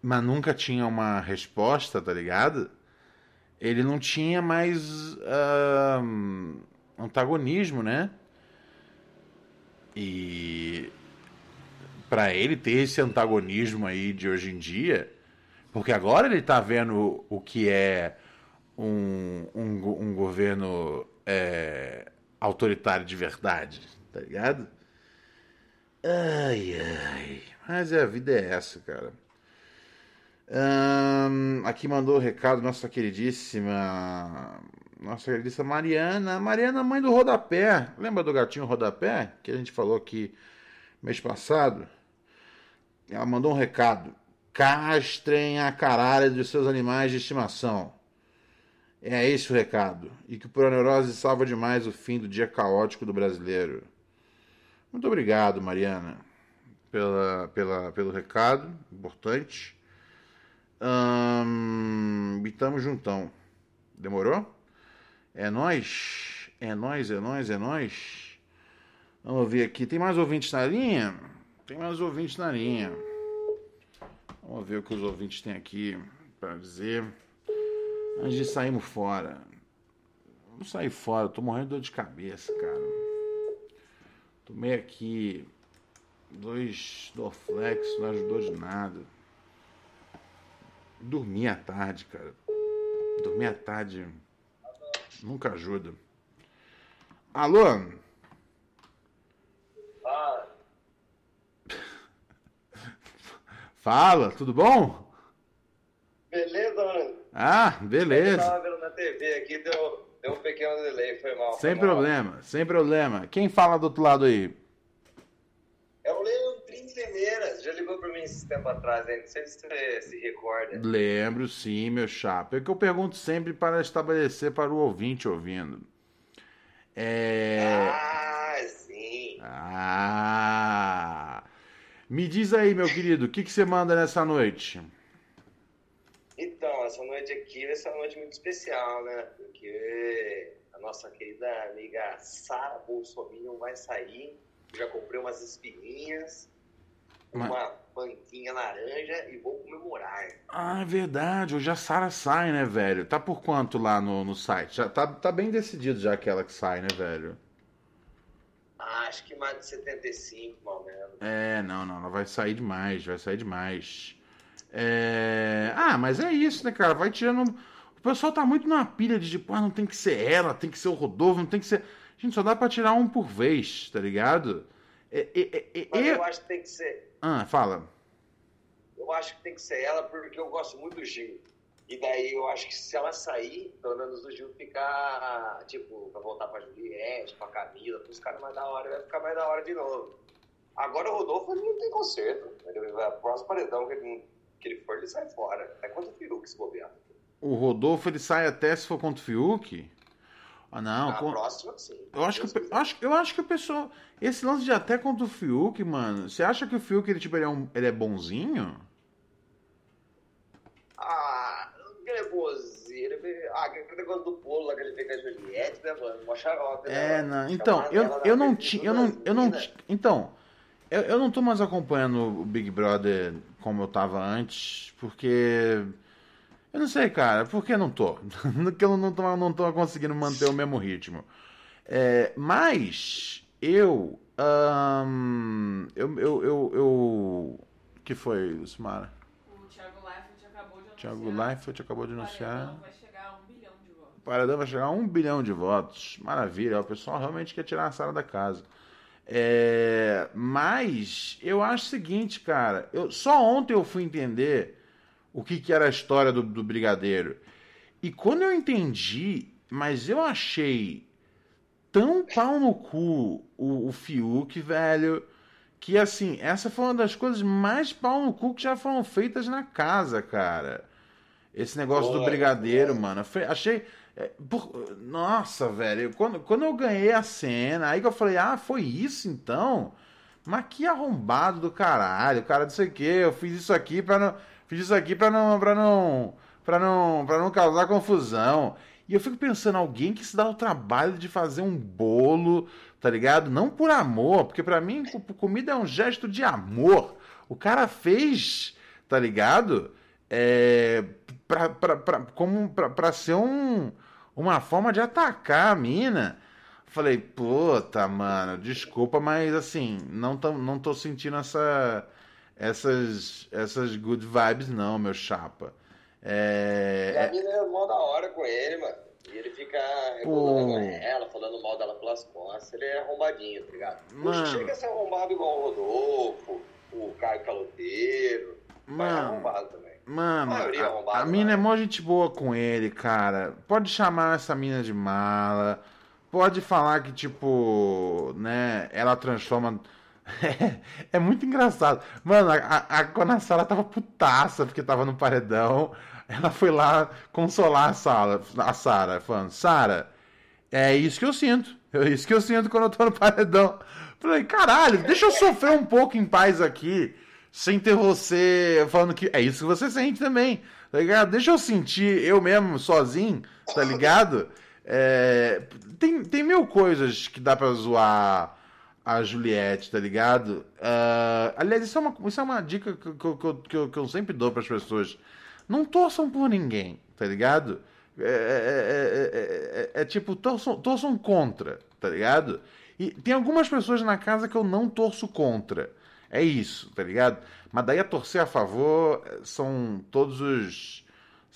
A: mas nunca tinha uma resposta, tá ligado? Ele não tinha mais ahn, antagonismo, né? E pra ele ter esse antagonismo aí de hoje em dia, porque agora ele tá vendo o que é um, um, um governo é, autoritário de verdade, tá ligado? Ai, ai. Mas é, a vida é essa, cara. Aqui mandou o recado nossa queridíssima. Nossa queridíssima Mariana. Mariana, mãe do rodapé. Lembra do gatinho rodapé? Que a gente falou aqui mês passado? Ela mandou um recado. Castrem a caralho dos seus animais de estimação. É esse o recado. E que o Proneurose salva demais o fim do dia caótico do brasileiro. Muito obrigado, Mariana. pela, pela, pelo recado, importante. Ahn, e tamo juntão. Demorou? É nóis? É nóis, é nóis, é nóis. Vamos ver aqui. Tem mais ouvintes na linha? Tem mais ouvintes na linha. Vamos ver o que os ouvintes têm aqui para dizer. Antes de sairmos fora. Vamos sair fora. Tô morrendo de dor de cabeça, cara. Tomei aqui dois Dorflex, não ajudou de nada. Dormi à tarde, cara. Dormir à tarde nunca ajuda. Alô?
E: Ah,
A: Fala, tudo bom?
E: beleza, mano?
A: Ah,
E: Eu
A: beleza.
E: tava vendo na TV aqui, deu, deu um pequeno delay, foi mal.
A: Sem
E: foi mal.
A: problema, sem problema. Quem fala do outro lado aí?
E: É o Leandrinho Mim esse tempo atrás, hein? Não sei se você se recorda.
A: Lembro sim, meu chapa. É o que eu pergunto sempre para estabelecer para o ouvinte ouvindo. É.
E: Ah, sim.
A: Ah! Me diz aí, meu querido, o que, que você manda nessa noite?
E: Então, essa noite aqui vai ser uma noite muito especial, né? Porque a nossa querida amiga Sara Bolsonaro vai sair. Já comprei umas espinhas,
A: Mas-
E: uma panquinha laranja e vou comemorar.
A: Ah, é verdade. Hoje a Sara sai, né, velho? Tá por quanto lá no, no site? Já tá, tá bem decidido já aquela que sai, né, velho?
E: Ah, acho que mais de 75, mais ou menos.
A: É, não, não, ela vai sair demais, vai sair demais. É... Ah, mas é isso, né, cara? Vai tirando. O pessoal tá muito numa pilha de tipo, ah, não tem que ser ela, tem que ser o Rodolfo, não tem que ser. Gente, só dá pra tirar um por vez, tá ligado? É, é, é, é,
E: Mas
A: eu
E: acho que tem que ser.
A: Ah, fala.
E: Eu acho que tem que ser ela porque eu gosto muito do Gil. E daí eu acho que se ela sair, pelo menos o Gil ficar, tipo, pra voltar pra Juliette, pra Camila, pros caras mais da hora, vai ficar mais da hora de novo. Agora o Rodolfo ele não tem conserto. Ele, vai- o próximo paredão que ele, que ele for, ele sai fora. Até quanto o Fiuk se bobear.
A: O Rodolfo ele sai até se for contra o Fiuk? Ah, não. Com-
E: próxima, sim.
A: Eu acho, que, eu acho, eu acho que o pessoal. Esse lance de até contra o Fiuk, mano. Você acha que o Fiuk ele, tipo, ele, é, um, ele é bonzinho?
E: Ah, ele é boazinho. Ele... Ah, aquele negócio do bolo lá que ele fez com a Juliette, né, mano? Mó xarope, né,
A: É,
E: mano?
A: não. Então, eu, eu não tinha. Eu não, eu não ti- Então, eu, eu não tô mais acompanhando o Big Brother como eu tava antes, porque. Eu não sei, cara, por que não tô? Porque eu não tô, não tô conseguindo manter o mesmo ritmo. É, mas eu, eu. Eu. Eu. eu. que foi, Sumara?
B: O Thiago Leifert acabou de anunciar.
A: Thiago Leifert acabou de anunciar.
B: Paredão vai chegar a um bilhão de votos.
A: O Paredão vai chegar a um bilhão de votos. Maravilha, o pessoal realmente quer tirar a Sara da casa. É, mas eu acho o seguinte, cara. Eu, só ontem eu fui entender o que, que era a história do, do Brigadeiro. E quando eu entendi, mas eu achei tão pau no cu o, o Fiuk, velho, que assim, essa foi uma das coisas mais pau no cu que já foram feitas na casa, cara. Esse negócio do
E: Foi,
A: brigadeiro,
E: foi.
A: mano. Achei. é, por- nossa, velho. Quando, quando eu ganhei a cena, aí que eu falei, ah, foi isso então? Mas que arrombado do caralho, cara, não sei o que. Eu fiz isso aqui pra não. Fiz isso aqui pra não. pra não. pra não. pra não causar confusão. E eu fico pensando, alguém que se dá o trabalho de fazer um bolo, tá ligado? Não por amor, porque pra mim co- comida é um gesto de amor. O cara fez, tá ligado? É, pra, pra, pra, como pra, pra ser um, uma forma de atacar a mina. Falei, puta, mano, desculpa, mas assim, não tô, não tô sentindo essa, essas, essas good vibes, não, meu chapa.
E: E a
A: É,
E: mina é mó da hora com ele, mano. E ele fica rebolando ela, falando mal dela pelas costas. Ele é arrombadinho, tá ligado?
A: Mano.
E: Não chega a ser arrombado igual o Rodolfo, o Caio Caloteiro. Mas é
A: Mano.
E: arrombado também.
A: Mano,
E: A é
A: a, a mina é mó gente boa com ele, cara. Pode chamar essa mina de mala. Pode falar que, tipo, né, ela transforma. É, muito engraçado. Mano, a, a, a- quando a Sara tava putaça porque tava no paredão, ela foi lá consolar a Sara, a Sara, falando: Sara, é isso que eu sinto. É isso que eu sinto quando eu tô no paredão. Falei, caralho, deixa eu sofrer um pouco em paz aqui, sem ter você falando que é isso que você sente também, tá ligado? Deixa eu sentir eu mesmo, sozinho, tá ligado? É, tem, tem mil coisas que dá pra zoar a Juliette, tá ligado? Ah, aliás, isso é, uma, isso é uma dica que, que, que que eu, sempre dou pras pessoas. Não torçam por ninguém, tá ligado? É, é- é- é- é- é tipo, torçam, torçam contra, tá ligado? E tem algumas pessoas na casa que eu não torço contra. É isso, tá ligado? Mas daí a torcer a favor eh, são todos os.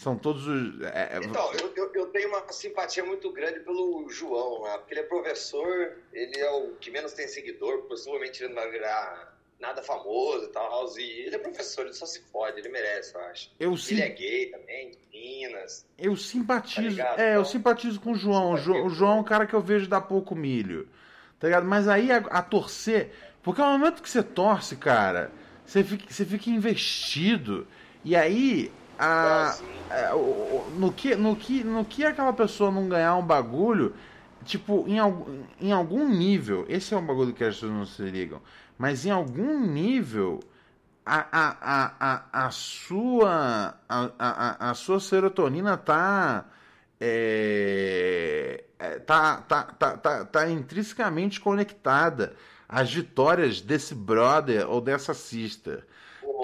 A: São todos os. é- é-
E: Então, eu, eu, eu tenho uma simpatia muito grande pelo João, né? porque ele é professor, ele é o que menos tem seguidor, possivelmente ele não vai virar nada famoso e tal. E ele é professor, ele só se fode, ele merece, eu acho.
A: Eu
E: Ele
A: sim.
E: é gay também, de Minas.
A: Eu simpatizo.
E: Tá
A: é, eu
E: Então,
A: simpatizo com o João. O, Jo- o João é um cara que eu vejo dar pouco milho. Tá ligado? Mas aí a, a torcer. Porque ao momento que você torce, cara, você fica, você fica investido. E aí. A,
E: Assim.
A: é, o- o- no, que, no, que, no que aquela pessoa não ganhar um bagulho, tipo, em, algum- em algum nível, esse é um bagulho que as pessoas não se ligam, mas em algum nível, a, a, a, a, a sua a, a, a sua serotonina tá é, é, tá, tá, tá, tá, tá intrinsecamente conectada às vitórias desse brother ou dessa sister.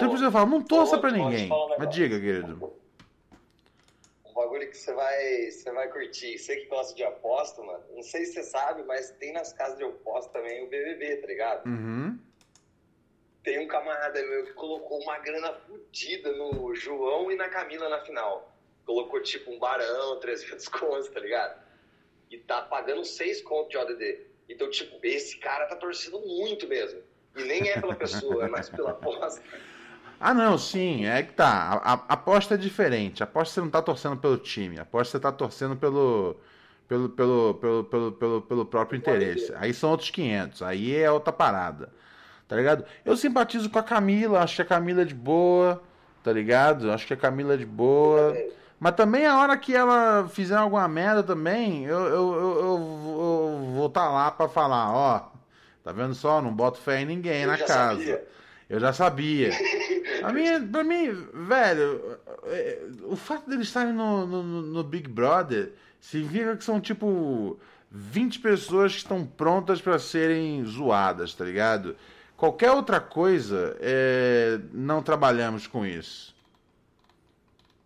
A: Então por isso eu falo, não torça pra
E: Pode
A: ninguém.
E: um
A: Mas diga, querido.
E: Um bagulho que você vai, você vai curtir. Você que gosta de aposta, mano. Não sei se você sabe, mas tem nas casas de aposta também o BBB, tá ligado?
A: Uhum.
E: Tem um camarada meu que colocou uma grana fodida no João e na Camila na final. Colocou tipo um barão, 300 contos, tá ligado? E tá pagando 6 contos de ODD. Então, tipo, esse cara tá torcendo muito mesmo. E nem é pela pessoa, é mais pela aposta.
A: Ah, não, sim, é que tá. A, a- aposta é diferente. A aposta você não tá torcendo pelo time. A aposta você tá torcendo pelo. Pelo, pelo, pelo, pelo, pelo, pelo próprio interesse. Aí são outros 500. Aí é outra parada. Tá ligado? Eu simpatizo com a Camila. Acho que a Camila é de boa. Tá ligado? Acho que a Camila é de boa. Mas também a hora que ela fizer alguma merda também, eu, eu, eu, eu, vou estar lá pra falar, ó. Tá vendo só? Não boto fé em ninguém
E: Eu
A: na casa.
E: sabia.
A: Eu já sabia. A mim, pra mim, velho, é, o fato deles estarem no, no, no Big Brother significa que são tipo 20 pessoas que estão prontas pra serem zoadas, tá ligado? Qualquer outra coisa, é, não trabalhamos com isso.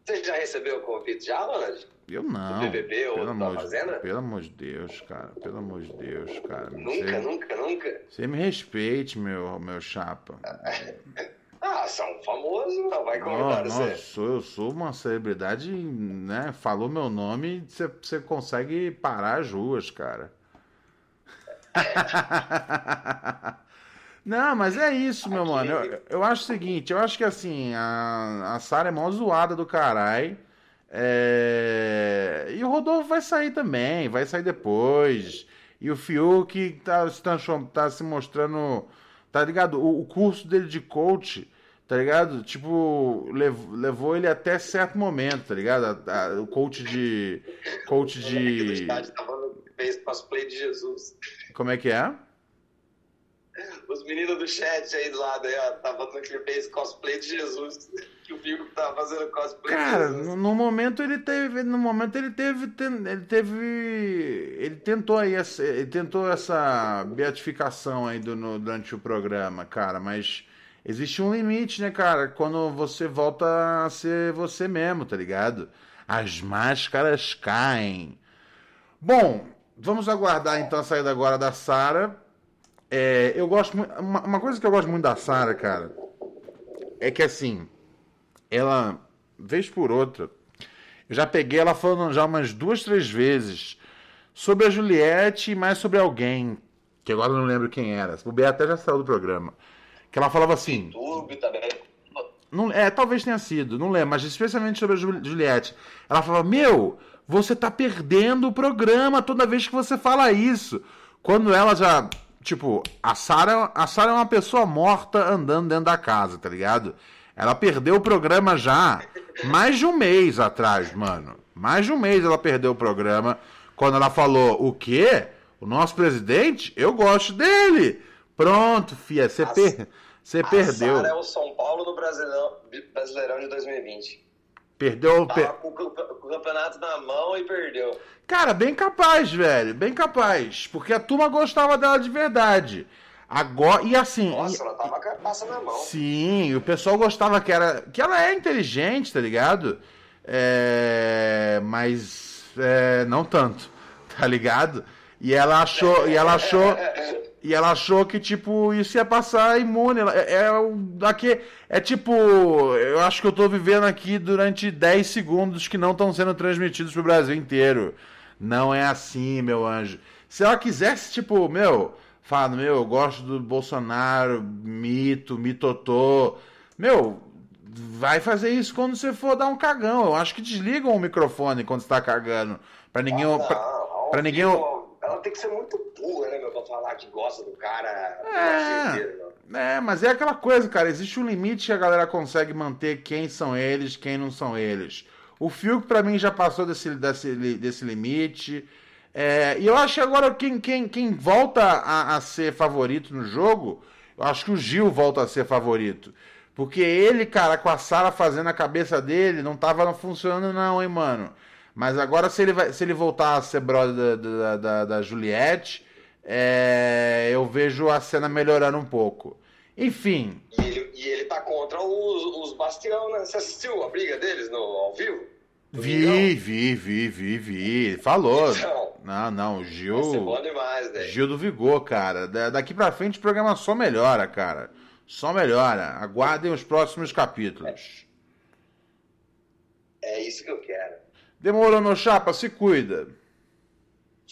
E: Você já recebeu o convite já, Ronald?
A: Eu não.
E: Do BBB ou
A: pelo
E: da
A: de,
E: Fazenda?
A: pelo amor de Deus, cara. Pelo amor de Deus, cara.
E: Nunca,
A: Você,
E: nunca, nunca.
A: você me respeite, meu, meu chapa.
E: Ah, são famosos, não vai
A: Não,
E: convidar
A: não,
E: você.
A: eu sou, eu sou uma celebridade, né? Falou meu nome, você, você consegue parar as ruas, cara. Não, mas é isso, meu mano. Eu, eu acho o seguinte, eu acho que assim, a, a Sara é mó zoada do caralho. É, E o Rodolfo vai sair também, vai sair depois. E o Fiuk tá transform... tá se mostrando. Tá ligado? O, o curso dele de coach, tá ligado? Tipo, lev- levou ele até certo momento, tá ligado? A- a- o coach de. Coach de.
E: no fez cosplay de Jesus.
A: Como é que é?
E: Os meninos do chat aí do lado aí, ó, tava no que ele fez cosplay de Jesus. Que o Fico tava fazendo cosplay
A: Cara,
E: de Jesus.
A: no, no momento ele teve, no momento ele teve, ele teve, ele tentou aí, essa, ele tentou essa beatificação aí do, no- durante o programa, cara, mas existe um limite, né, cara, quando você volta a ser você mesmo, tá ligado? As máscaras caem. Bom, vamos aguardar então a saída agora da Sara. É, eu gosto uma, uma coisa que eu gosto muito da Sara, cara, é que assim, ela, vez por outra, eu já peguei ela falando já umas duas, três vezes sobre a Juliette e mais sobre alguém, que agora eu não lembro quem era. O Beto até já saiu do programa. Que ela falava assim.
E: YouTube também.
A: Não, é, talvez tenha sido, não lembro, mas especialmente sobre a Ju- Juliette. Ela falava: Meu, você tá perdendo o programa toda vez que você fala isso. Quando ela já. Tipo, a Sarah, a Sarah é uma pessoa morta andando dentro da casa, tá ligado? Ela perdeu o programa já mais de um mês atrás, mano. Mais de um mês ela perdeu o programa quando ela falou: O quê? O nosso presidente? Eu gosto dele. Pronto, fia, você per... você perdeu.
E: Azar é o São Paulo no Brasileirão, Brasileirão de 2020.
A: Perdeu. Per-
E: com o com o campeonato na mão e perdeu.
A: Cara, bem capaz, velho. Bem capaz. Porque a turma gostava dela de verdade. Agora. E assim.
E: Nossa, ela tava com a passa na mão.
A: Sim, o pessoal gostava que era. Que ela é inteligente, tá ligado? É, mas é, não tanto, tá ligado? E ela achou. E ela achou. E ela achou que, tipo, isso ia passar imune. Ela- É, é, daqui, é tipo. Eu acho que eu tô vivendo aqui durante 10 segundos que não estão sendo transmitidos pro Brasil inteiro. Não é assim, meu anjo. Se ela quisesse, tipo, meu, falando, meu, eu gosto do Bolsonaro, mito, mitotô. Meu, vai fazer isso quando você for dar um cagão. Eu acho que desligam o microfone quando você tá cagando. Pra ninguém.
E: Não,
A: pra, pra ninguém.
E: Ela tem que ser muito burra, né, meu, pra falar que gosta do cara.
A: É.
E: inteiro.
A: É, mas é aquela coisa, cara. Existe um limite que a galera consegue manter quem são eles, quem não são eles. O Fiuk, pra mim, já passou desse, desse, desse limite. É, e eu acho que agora quem, quem, quem volta a, a ser favorito no jogo, eu acho que o Gil volta a ser favorito. Porque ele, cara, com a Sara fazendo a cabeça dele, não tava funcionando, não, hein, mano. Mas agora, se ele, vai, se ele voltar a ser brother da, da, da, da Juliette, é, eu vejo a cena melhorando um pouco. Enfim,
E: E ele, e ele tá contra os, os Bastião, né? Você assistiu a briga deles no, ao vivo?
A: vi, vi, vi, vi, vi. Falou.
E: Então.
A: Não, não, o Gil.
E: Vai ser bom demais, né?
A: Gil do Vigor, cara. Da- Daqui pra frente o programa só melhora, cara. Só melhora. Aguardem os próximos capítulos.
E: É isso que eu quero.
A: Demorou, meu chapa, se cuida.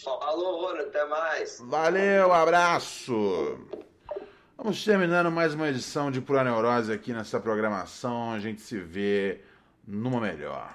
E: Falou, Rony, até mais.
A: Valeu, abraço. Vamos terminando mais uma edição de Pura Neurose aqui nessa programação. A gente se vê numa melhor.